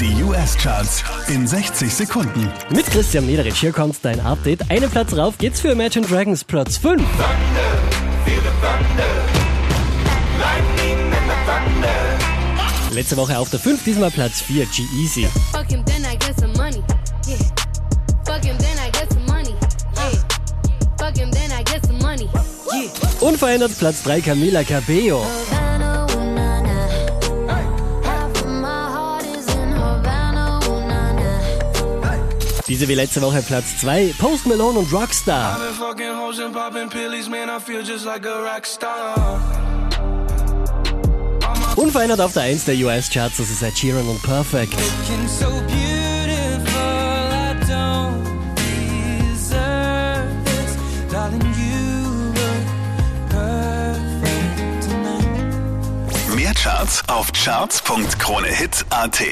Die US-Charts in 60 Sekunden. Mit Christian Mederich, hier kommt dein Update. Einen Platz rauf geht's für Imagine Dragons, Platz 5. Letzte Woche auf der 5, diesmal Platz 4, G-Easy. Fuck him, then I get some Diese wie letzte Woche Platz 2, Post Malone und Rockstar. Unverändert auf der 1 der US-Charts, das ist Ed Sheeran und Perfect. Mehr Charts auf charts.kronehit.at.